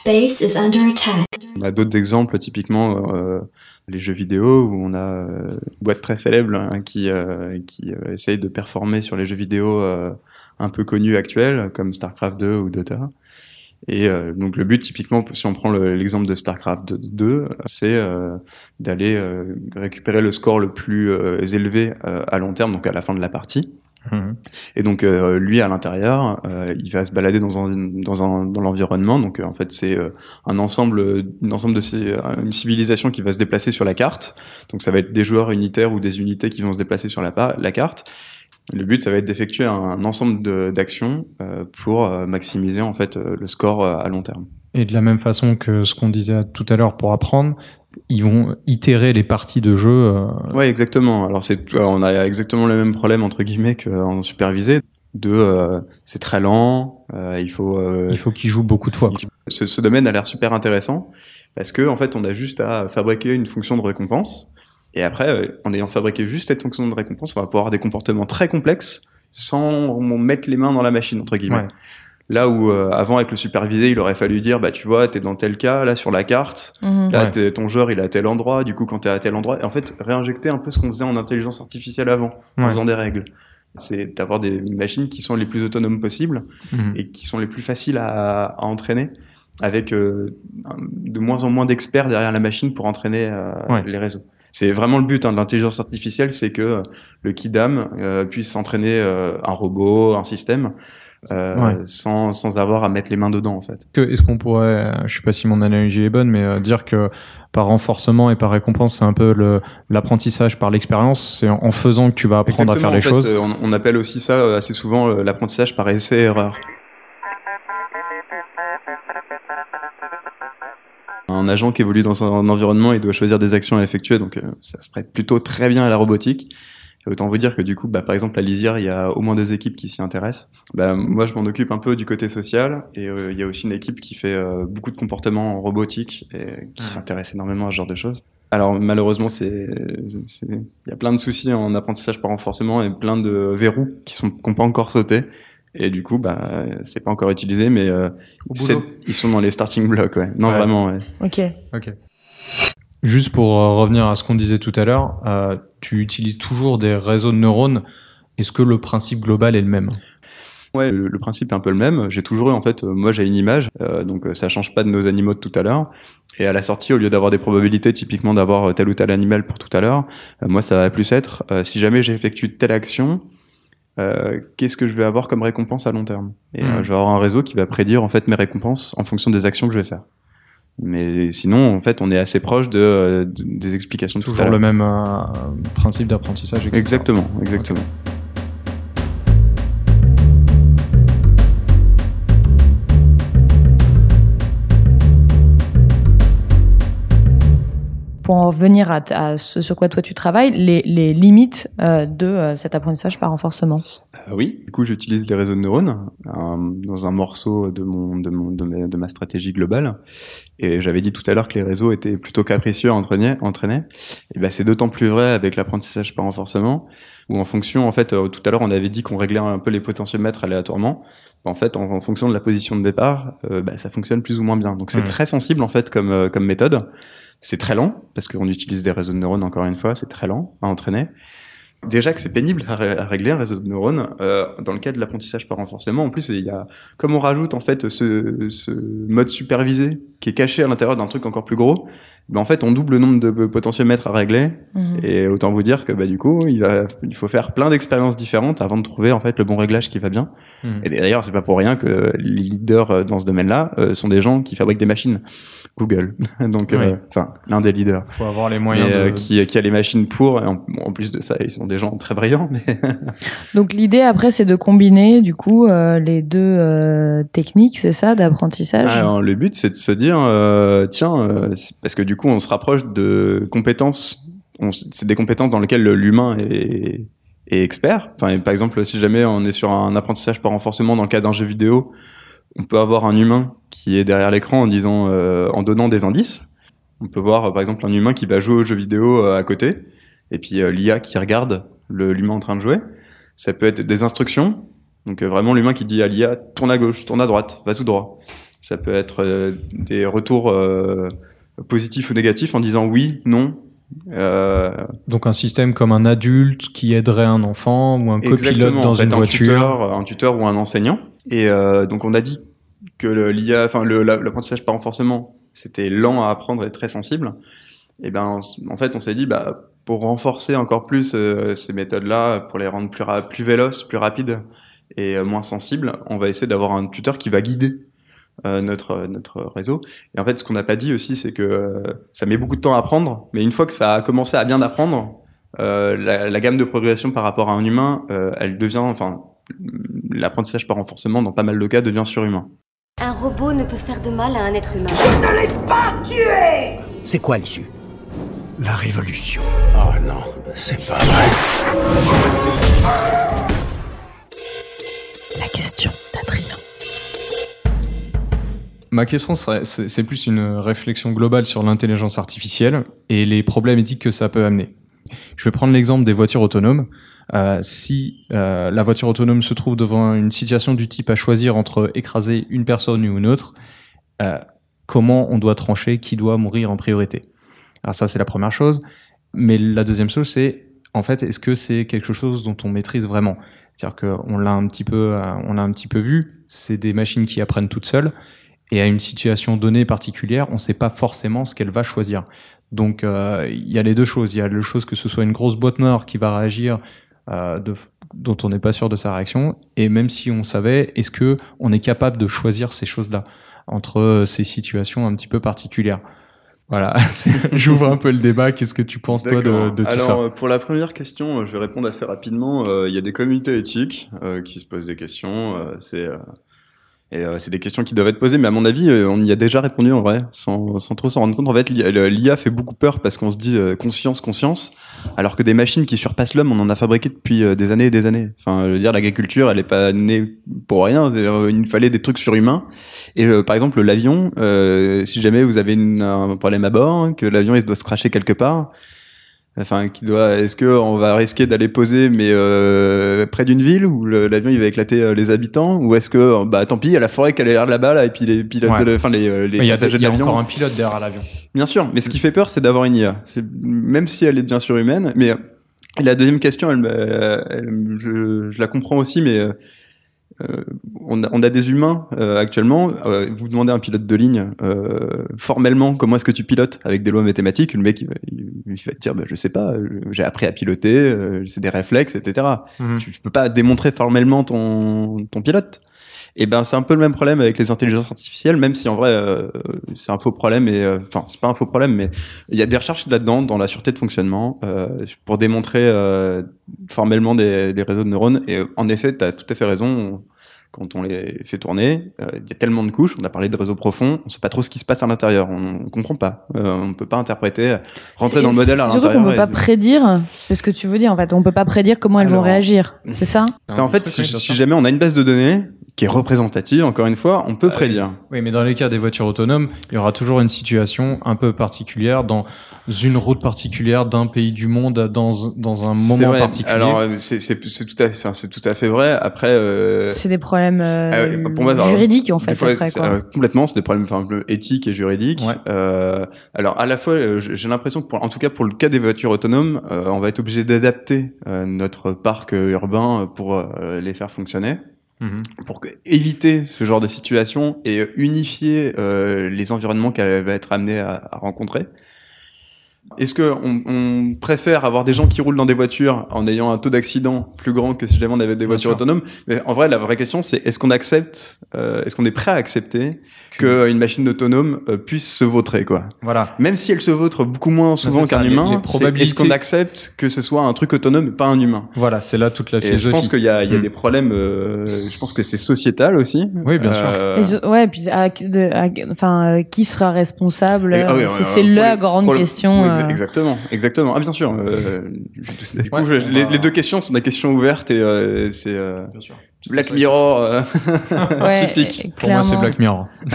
Base is under attack. On a d'autres exemples, typiquement euh, les jeux vidéo, où on a euh, une boîte très célèbre hein, qui, euh, qui euh, essaye de performer sur les jeux vidéo euh, un peu connus actuels, comme StarCraft 2 ou Dota. Et euh, donc le but, typiquement, si on prend le- l'exemple de StarCraft 2, c'est euh, d'aller euh, récupérer le score le plus euh, élevé euh, à long terme, donc à la fin de la partie. Et donc euh, lui à l'intérieur, euh, il va se balader dans un dans un dans l'environnement. Donc euh, en fait c'est euh, un ensemble un ensemble de ces, une civilisation qui va se déplacer sur la carte. Donc ça va être des joueurs unitaires ou des unités qui vont se déplacer sur la la carte. Le but ça va être d'effectuer un, un ensemble d'actions euh, pour euh, maximiser en fait euh, le score euh, à long terme. Et de la même façon que ce qu'on disait tout à l'heure pour apprendre, ils vont itérer les parties de jeu. euh, Ouais, exactement. Alors c'est, euh, on a exactement le même problème entre guillemets qu'en supervisé. De, euh, c'est très lent. euh, il faut. euh, Il faut qu'ils jouent beaucoup de fois. quoi. ce, ce domaine a l'air super intéressant parce que en fait, on a juste à fabriquer une fonction de récompense. Et après, euh, en ayant fabriqué juste cette fonction de récompense, on va pouvoir avoir des comportements très complexes sans mettre les mains dans la machine entre guillemets. Ouais. Là où euh, avant avec le supervisé, il aurait fallu dire bah tu vois, t'es dans tel cas là sur la carte. Mhm. Là, Ouais. t'es- ton joueur, il est à tel endroit. Du coup, quand t'es à tel endroit, et en fait, réinjecter un peu ce qu'on faisait en intelligence artificielle avant, en Ouais. faisant des règles. C'est d'avoir des machines qui sont les plus autonomes possibles Mhm. et qui sont les plus faciles à, à entraîner, avec euh, de moins en moins d'experts derrière la machine pour entraîner euh, Ouais. les réseaux. C'est vraiment le but hein, de l'intelligence artificielle, c'est que le kidam euh, puisse entraîner euh, un robot, un système, euh, Ouais. sans, sans avoir à mettre les mains dedans en fait. Est-ce qu'on pourrait, je sais pas si mon analogie est bonne, mais euh, dire que par renforcement et par récompense, c'est un peu le- l'apprentissage par l'expérience. C'est en, en faisant que tu vas apprendre à faire les fait, choses. euh, on, on appelle aussi ça assez souvent l'apprentissage par essai-erreur. Un agent qui évolue dans un environnement, il doit choisir des actions à effectuer, donc ça se prête plutôt très bien à la robotique. Et autant vous dire que du coup, bah, par exemple, à Lisière, il y a au moins deux équipes qui s'y intéressent. Bah, moi, je m'en occupe un peu du côté social, et euh, il y a aussi une équipe qui fait euh, beaucoup de comportements en robotique et qui s'intéresse énormément à ce genre de choses. Alors malheureusement, c'est, il y a plein de soucis en apprentissage par renforcement et plein de verrous qui sont qui n'ont pas encore sauté. Et du coup, bah, c'est pas encore utilisé, mais euh, ils sont dans les starting blocks, ouais. Non, Ouais. vraiment, ouais. Ok. Ok. Juste pour euh, revenir à ce qu'on disait tout à l'heure, euh, tu utilises toujours des réseaux de neurones. Est-ce que le principe global est le même? Ouais, le, le principe est un peu le même. J'ai toujours eu, en fait, euh, moi j'ai une image, euh, donc ça change pas de nos animaux de tout à l'heure. Et à la sortie, au lieu d'avoir des probabilités typiquement d'avoir tel ou tel animal pour tout à l'heure, moi ça va plus être, si jamais j'effectue telle action, euh, qu'est-ce que je vais avoir comme récompense à long terme? Et euh, je vais avoir un réseau qui va prédire en fait mes récompenses en fonction des actions que je vais faire. Mais sinon, en fait, on est assez proche de, euh, de- des explications de tout à Toujours le même euh, principe d'apprentissage. Exactement, exactement. Pour en revenir à, à ce sur quoi toi tu travailles, les, les limites euh, de euh, cet apprentissage par renforcement. Euh, oui, du coup, j'utilise les réseaux de neurones euh, dans un morceau de, mon, de, mon, de, ma, de ma stratégie globale. Et j'avais dit tout à l'heure que les réseaux étaient plutôt capricieux à entraîner. entraîner. Et ben, c'est d'autant plus vrai avec l'apprentissage par renforcement, où en fonction, en fait, euh, tout à l'heure, on avait dit qu'on réglait un peu les potentiomètres aléatoirement. En fait, en, en fonction de la position de départ, euh, bah, ça fonctionne plus ou moins bien. Donc, c'est Mhm. très sensible, en fait, comme, euh, comme méthode. C'est très lent, parce qu'on utilise des réseaux de neurones, encore une fois, c'est très lent à entraîner. Déjà que c'est pénible à, ré- à régler un réseau de neurones euh, dans le cas de l'apprentissage par renforcement. En plus, il y a comme on rajoute en fait ce, ce mode supervisé qui est caché à l'intérieur d'un truc encore plus gros, ben en fait on double le nombre de potentiomètres à régler. Mhm. Et autant vous dire que bah du coup il va il faut faire plein d'expériences différentes avant de trouver en fait le bon réglage qui va bien. Mhm. Et d'ailleurs c'est pas pour rien que les leaders euh, dans ce domaine-là euh, sont des gens qui fabriquent des machines. Google, donc euh, Oui. enfin l'un des leaders faut avoir les moyens mais, euh, de- qui, qui a les machines pour. Et en, en plus de ça, ils sont des gens très brillants. Mais Donc l'idée après, c'est de combiner du coup euh, les deux euh, techniques, c'est ça, d'apprentissage? Alors, le but, c'est de se dire, euh, tiens, euh, parce que du coup, on se rapproche de compétences. C'est des compétences dans lesquelles l'humain est, expert. Enfin, par exemple, si jamais on est sur un apprentissage par renforcement dans le cas d'un jeu vidéo, on peut avoir un humain qui est derrière l'écran en disant, euh, en donnant des indices. On peut voir, par exemple, un humain qui va jouer au jeu vidéo euh, à côté, et puis euh, l'IA qui regarde l'humain en train de jouer. Ça peut être des instructions. Donc vraiment l'humain qui dit à l'IA tourne à gauche, tourne à droite, va tout droit. Ça peut être des retours positifs ou négatifs en disant oui, non. Euh, Donc un système comme un adulte qui aiderait un enfant ou un copilote dans en fait, une un voiture. tuteur, un tuteur ou un enseignant. Et euh, donc on a dit que l'IA, enfin l'apprentissage par renforcement, c'était lent à apprendre et très sensible. Et ben en fait on s'est dit bah pour renforcer encore plus euh, ces méthodes-là, pour les rendre plus plus véloces, plus rapides et moins sensibles, on va essayer d'avoir un tuteur qui va guider euh, notre notre réseau. Et en fait, ce qu'on n'a pas dit aussi, c'est que euh, ça met beaucoup de temps à apprendre, mais une fois que ça a commencé à bien apprendre, euh, la, la gamme de progression par rapport à un humain, euh, elle devient, enfin, l'apprentissage par renforcement, dans pas mal de cas, devient surhumain. Un robot ne peut faire de mal à un être humain. Je ne l'ai pas tué C'est quoi l'issue? La révolution. Oh non, c'est pas vrai. La question. Ma question, c'est plus une réflexion globale sur l'intelligence artificielle et les problèmes éthiques que ça peut amener. Je vais prendre l'exemple des voitures autonomes. Euh, si euh, la voiture autonome se trouve devant une situation du type à choisir entre écraser une personne ou une autre, euh, comment on doit trancher qui doit mourir en priorité? Alors ça, c'est la première chose. Mais la deuxième chose, c'est en fait, est-ce que c'est quelque chose dont on maîtrise vraiment? C'est-à-dire qu'on l'a un petit peu, on l'a un petit peu vu. C'est des machines qui apprennent toutes seules. Et à une situation donnée particulière, on ne sait pas forcément ce qu'elle va choisir. Donc euh, il y a les deux choses. Il y a le chose que ce soit une grosse boîte noire qui va réagir, euh, de, dont on n'est pas sûr de sa réaction. Et même si on savait, est-ce que on est capable de choisir ces choses-là entre ces situations un petit peu particulières? Voilà, j'ouvre un peu le débat. Qu'est-ce que tu penses toi de, tout Alors, ça euh, pour la première question, je vais répondre assez rapidement. Euh, Il y a des communautés éthiques euh, qui se posent des questions. euh, c'est et euh, c'est des questions qui doivent être posées, mais à mon avis, euh, on y a déjà répondu en vrai, sans, sans trop s'en rendre compte. En fait, l'IA fait beaucoup peur parce qu'on se dit euh, conscience, conscience, alors que des machines qui surpassent l'homme, on en a fabriqué depuis euh, des années et des années. Enfin, je veux dire, l'agriculture, elle est pas née pour rien. C'est-à-dire, Il fallait des trucs surhumains. Et euh, par exemple, l'avion, euh, si jamais vous avez une- un problème à bord, hein, que l'avion il doit se cracher quelque part, Enfin, qui doit. Est-ce que on va risquer d'aller poser, mais euh, près d'une ville où l'avion il va éclater euh, les habitants, ou est-ce que bah tant pis, il y a la forêt qui a l'air là-bas là, et puis les pilotes, Ouais. de enfin les, euh, y a, passagers il y a de l'avion. encore un pilote derrière l'avion. Bien sûr, mais ce qui fait peur, c'est d'avoir une IA. Même si elle est bien surhumaine, mais euh, la deuxième question, elle, me- euh, elle- je, je la comprends aussi, mais euh, on, a, on a des humains euh, actuellement. Euh, vous demandez à un pilote de ligne euh, formellement comment est-ce que tu pilotes avec des lois mathématiques. Le mec, il, va- il, il va te dire, bah, je sais pas, euh, j'ai appris à piloter, euh, c'est des réflexes, etc. Mhm. Tu, tu peux pas démontrer formellement ton, ton pilote. Et ben c'est un peu le même problème avec les intelligences artificielles, même si en vrai euh, c'est un faux problème et euh, enfin c'est pas un faux problème, mais il y a des recherches là-dedans dans la sûreté de fonctionnement euh, pour démontrer euh, formellement des, des réseaux de neurones. Et en effet, tu as tout à fait raison. Quand on les fait tourner, euh, il y a tellement de couches. On a parlé de réseaux profonds, on sait pas trop ce qui se passe à l'intérieur. On, on comprend pas. Euh, on peut pas interpréter, rentrer dans le modèle à c'est Surtout qu'on l'intérieur. peut pas prédire. C'est ce que tu veux dire en fait. On peut pas prédire comment elles vont réagir. C'est ça? En fait, si, si jamais on a une base de données qui est représentative, encore une fois, on peut prédire. Oui, mais dans les cas des voitures autonomes, il y aura toujours une situation un peu particulière dans une route particulière d'un pays du monde dans, dans un moment vrai. particulier. Alors, euh, c'est c'est- c'est tout, à fait- enfin, c'est tout à fait vrai. Après, euh, C'est des problèmes euh, ah ouais, pour moi, juridiques en fait fois, après quoi. euh, complètement, c'est des problèmes enfin, éthiques et juridiques. Euh, alors, à la fois, euh, j'ai l'impression que, pour, en tout cas pour le cas des voitures autonomes, euh, on va être obligé d'adapter euh, notre parc euh, urbain pour euh, les faire fonctionner. Mhm. Pour éviter ce genre de situation et unifier euh, les environnements qu'elle va être amenée à rencontrer. Est-ce qu'on on préfère avoir des gens qui roulent dans des voitures en ayant un taux d'accident plus grand que si jamais on avait des voitures autonomes? Mais en vrai, la vraie question, c'est est-ce qu'on accepte, euh, est-ce qu'on est prêt à accepter qu'une machine autonome euh, puisse se vautrer, quoi? Voilà. Même si elle se vautre beaucoup moins souvent qu'un humain, est-ce qu'on accepte que ce soit un truc autonome et pas un humain? Voilà, c'est là toute la philosophie. Et je pense qu'il y a, il y a Mm. des problèmes. euh, je pense que c'est sociétal aussi. Oui, bien sûr. Euh, Et je- ouais, puis à- de- à- enfin, euh, qui sera responsable? Ah oui, C'est ouais, la grande question. oui, euh. Exactement, exactement. Ah bien sûr. euh, je- du coup, Ouais, je- on les, va- les deux questions sont des questions ouvertes et euh, c'est euh. Black Mirror euh, Ouais, typique. Pour moi, c'est. Black Mirror.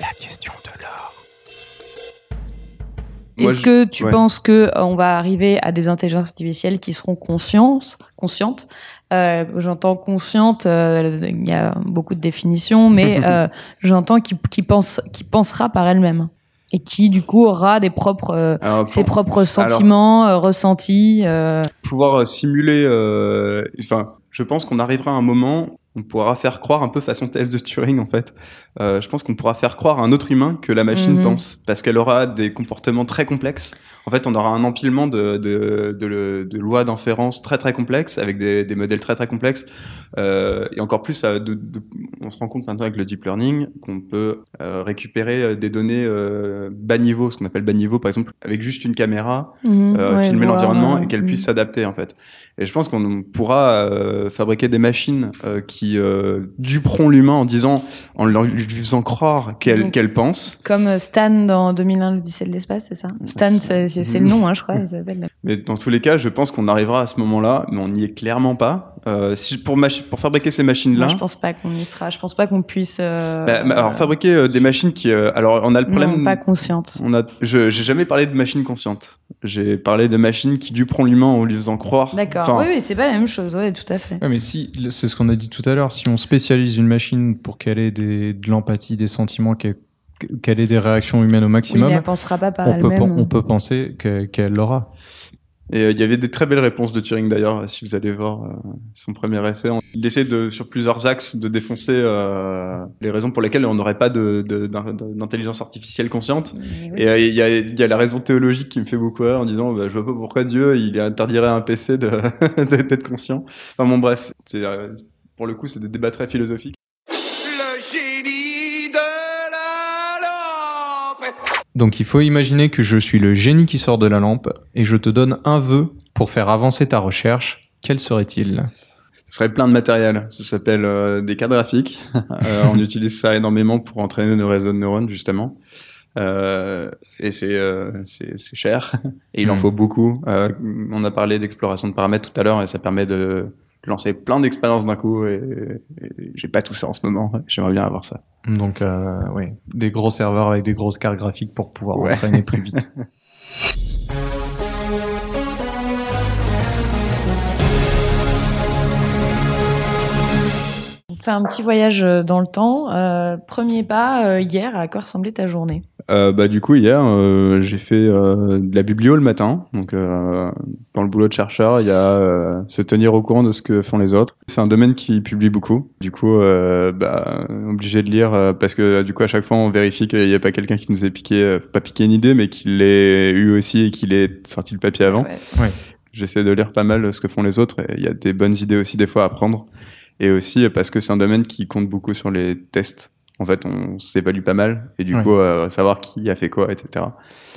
La question de l'or. Est-ce je- que tu ouais. penses que on va arriver à des intelligences artificielles qui seront conscientes, conscientes? Euh, J'entends consciente, euh, il y a beaucoup de définitions, mais euh, j'entends qui, qui pense, qui pensera par elle-même et qui du coup aura des propres, euh, Alors, ses pour- propres alors, sentiments, euh, ressentis. euh. pouvoir euh, simuler. euh, Enfin, je pense qu'on arrivera à un moment. On pourra faire croire un peu façon test de Turing en fait. Euh, je pense qu'on pourra faire croire à un autre humain que la machine Mhm. pense parce qu'elle aura des comportements très complexes. En fait, on aura un empilement de, de, de, de lois d'inférence très très complexes avec des, des modèles très très complexes. Euh, et encore plus, euh, on se rend compte maintenant avec le deep learning qu'on peut euh, récupérer des données bas niveau, ce qu'on appelle bas niveau par exemple, avec juste une caméra, Mhm, ouais, filmer l'environnement et qu'elle mhm. puisse s'adapter en fait. Et je pense qu'on pourra fabriquer des machines euh, qui euh, duperont l'humain en disant, en lui faisant croire qu'elle qu'elle pense. Comme euh, Stan dans 2001, l'Odyssée de l'espace, c'est ça? Stan, c'est c'est- le nom, hein, je crois. Mais dans tous les cas, je pense qu'on arrivera à ce moment-là, mais on n'y est clairement pas. Euh, si, pour, pour fabriquer ces machines-là, je pense pas qu'on y sera. Je pense pas qu'on puisse. euh, bah, bah, alors fabriquer euh, des machines qui, euh, alors on a le problème. non, pas consciente. On a, je, j'ai jamais parlé de machines conscientes. J'ai parlé de machines qui duperont l'humain en lui faisant croire. D'accord. Enfin, oui, oui, c'est pas la même chose. Ouais, tout à fait. Ouais, mais si, c'est ce qu'on a dit tout à l'heure, si on spécialise une machine pour qu'elle ait des, de l'empathie, des sentiments, qu'elle qu'elle ait des réactions humaines au maximum, mais elle pensera pas par on, peut, on peut penser que- qu'elle l'aura. Et euh, il y avait des très belles réponses de Turing d'ailleurs, si vous allez voir euh, son premier essai. On- Il essaie de, sur plusieurs axes de défoncer euh, les raisons pour lesquelles on n'aurait pas de- de- d'in- d'intelligence artificielle consciente. Et euh, il y, a, il y a la raison théologique qui me fait beaucoup rire en disant bah, je vois pas pourquoi Dieu il interdirait à un PC d'être conscient. Enfin bon bref, c'est euh, pour le coup c'est des débats très philosophiques. Le génie de la lampe Donc il faut imaginer que je suis le génie qui sort de la lampe et je te donne un vœu pour faire avancer ta recherche. Quel serait-il? Ce serait plein de matériel. Ça s'appelle euh, des cartes graphiques. Euh, on utilise ça énormément pour entraîner nos réseaux de neurones, justement. Euh, et c'est euh, c'est c'est cher. Et il en Mm. faut beaucoup. Euh, on a parlé d'exploration de paramètres tout à l'heure et ça permet de lancer plein d'expériences d'un coup. Et, et j'ai pas tout ça en ce moment. J'aimerais bien avoir ça. Donc euh, oui, des gros serveurs avec des grosses cartes graphiques pour pouvoir Ouais. entraîner plus vite. On fait un petit voyage euh, dans le temps. Euh, premier pas, euh, hier, à quoi ressemblait ta journée? Euh, bah du coup hier euh, j'ai fait euh, de la biblio le matin. Donc euh, dans le boulot de chercheur il y a euh, se tenir au courant de ce que font les autres. C'est un domaine qui publie beaucoup. Du coup euh, bah obligé de lire euh, parce que du coup à chaque fois on vérifie qu'il n'y a pas quelqu'un qui nous ait piqué euh, pas piqué une idée mais qu'il l'ait eu aussi et qu'il ait sorti le papier avant. Ouais. Ouais. j'essaie de lire pas mal ce que font les autres et il y a des bonnes idées aussi des fois à prendre. Et aussi parce que c'est un domaine qui compte beaucoup sur les tests en fait, on s'évalue pas mal et du Ouais. coup, euh, savoir qui a fait quoi, etc.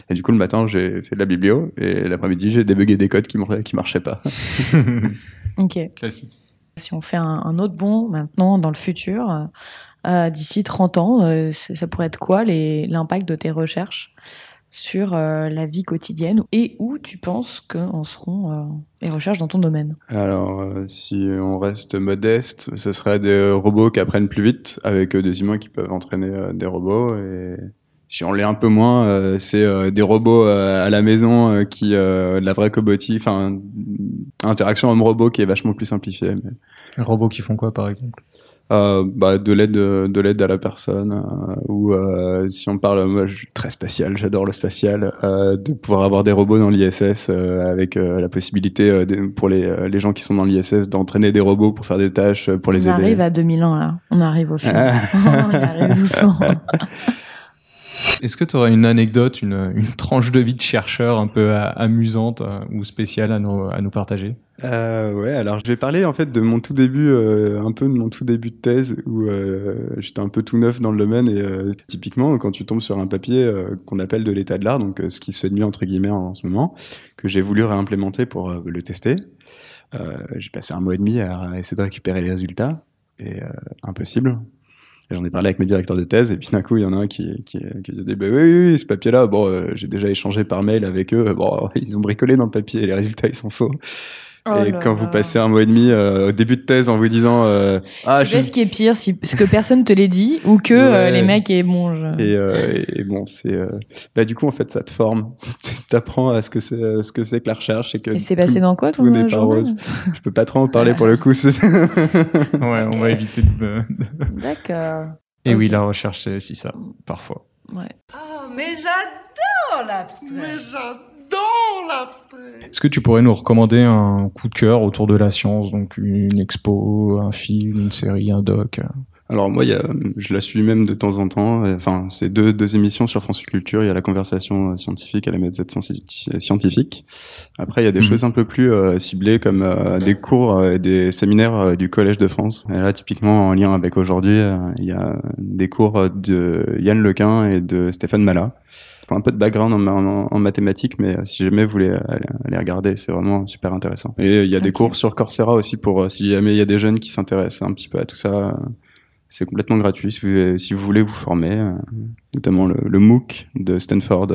Et du coup, le matin, j'ai fait de la biblio et l'après-midi, j'ai débugué des codes qui, qui marchaient pas. Ok. Classique. Si on fait un, un autre bond maintenant dans le futur, euh, d'ici 30 ans, euh, ça pourrait être quoi l'impact de tes recherches? Sur euh, la vie quotidienne et où tu penses qu'en seront euh, les recherches dans ton domaine? Alors, euh, si on reste modeste, ce serait des robots qui apprennent plus vite avec euh, des humains qui peuvent entraîner euh, des robots. Et si on l'est un peu moins, euh, c'est euh, des robots euh, à la maison euh, qui, euh, de la vraie cobotique, enfin, interaction homme-robot qui est vachement plus simplifiée. Mais... Les robots qui font quoi par exemple? Euh, bah, de l'aide de l'aide à la personne euh, ou euh, si on parle moi je suis très spatial j'adore le spatial euh, de pouvoir avoir des robots dans l'ISS euh, avec euh, la possibilité euh, de- pour les, euh, les gens qui sont dans l'ISS d'entraîner des robots pour faire des tâches pour les On aider arrive à 2000 ans là, on arrive au fond. Ah. on arrive doucement. Est-ce que tu aurais une anecdote, une, une, tranche de vie de chercheur un peu amusante euh, ou spéciale à nous, à nous partager? Euh, ouais, alors je vais parler en fait de mon tout début, euh, un peu de mon tout début de thèse où euh, j'étais un peu tout neuf dans le domaine et euh, typiquement quand tu tombes sur un papier euh, qu'on appelle de l'état de l'art, donc ce qui se fait de mieux entre guillemets en, ce moment, que j'ai voulu réimplémenter pour le tester. j'ai passé un mois et demi à essayer de récupérer les résultats et impossible. J'en ai parlé avec mes directeurs de thèse, et puis d'un coup, il y en a un qui, qui, qui dit bah, oui, oui, oui, ce papier-là, bon, euh, j'ai déjà échangé par mail avec eux. Bon, ils ont bricolé dans le papier, les résultats, ils sont faux. Oh et quand vous passez un mois et demi euh, au début de thèse en vous disant euh, ah je sais ce qui est pire si ce que personne te l'ait dit ou que euh, les mecs aient bon je... et, euh, et, bon c'est euh, bah du coup en fait ça te forme. T'apprends à ce que c'est ce que c'est que la recherche et que et c'est passé dans quoi ton n'est pas rose. Je peux pas trop en parler pour le coup. Ouais on va éviter de d'accord. Et okay. oui la recherche c'est aussi ça parfois. Ouais. Oh mais j'adore l'abstrait. Mais j'adore dans l'abstrait. Est-ce que tu pourrais nous recommander un coup de cœur autour de la science, donc une expo, un film, une série, un doc? Alors moi, y a, je la suis même de temps en temps. Enfin, c'est deux, deux émissions sur France Culture. Il y a la conversation scientifique et la méthode scientifique. Après, il y a des mmh. choses un peu plus euh, ciblées comme euh, des cours et des séminaires euh, du Collège de France. Et là, typiquement en lien avec aujourd'hui, il y a des cours de Yann Lequin et de Stéphane Un peu de background en, en, en mathématiques, mais si jamais vous voulez aller, aller regarder, c'est vraiment super intéressant. Et il y a okay. des cours sur Coursera aussi pour si jamais il y a des jeunes qui s'intéressent un petit peu à tout ça. C'est complètement gratuit si vous, si vous voulez vous former, notamment le, le MOOC de Stanford,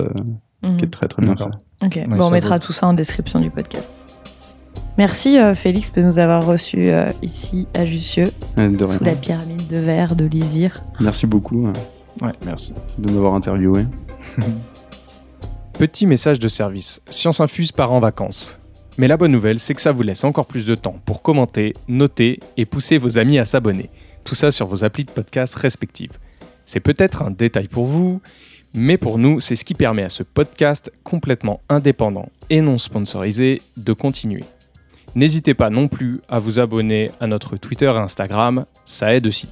mmh. qui est très très bien fait. Ok, ouais, bon, on mettra vaut. tout ça en description du podcast. Merci euh, Félix de nous avoir reçus euh, ici à Jussieu, sous la pyramide de verre de Lizir. Merci beaucoup. Ouais, merci. De m'avoir interviewé. Petit message de service. Science Infuse part en vacances. Mais la bonne nouvelle, c'est que ça vous laisse encore plus de temps pour commenter, noter et pousser vos amis à s'abonner. Tout ça sur vos applis de podcast respectives. C'est peut-être un détail pour vous, mais pour nous, c'est ce qui permet à ce podcast complètement indépendant et non sponsorisé de continuer. N'hésitez pas non plus à vous abonner à notre Twitter et Instagram, ça aide aussi.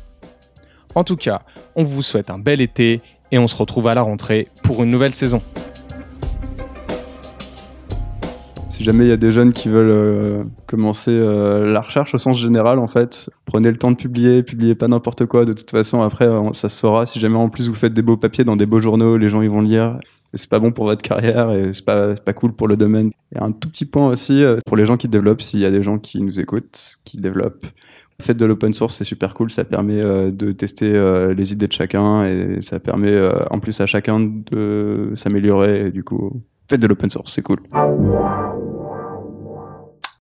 En tout cas, on vous souhaite un bel été et on se retrouve à la rentrée pour une nouvelle saison. Si jamais il y a des jeunes qui veulent euh, commencer euh, la recherche au sens général, en fait, prenez le temps de publier, publiez pas n'importe quoi. De toute façon, après, ça se saura. Si jamais en plus vous faites des beaux papiers dans des beaux journaux, les gens ils vont lire. Et c'est pas bon pour votre carrière et c'est pas, pas cool pour le domaine. Et un tout petit point aussi euh, pour les gens qui développent, s'il y a des gens qui nous écoutent, qui développent. Faites de l'open source, c'est super cool, ça permet euh, de tester euh, les idées de chacun et ça permet euh, en plus à chacun de s'améliorer du coup, faites de l'open source, c'est cool.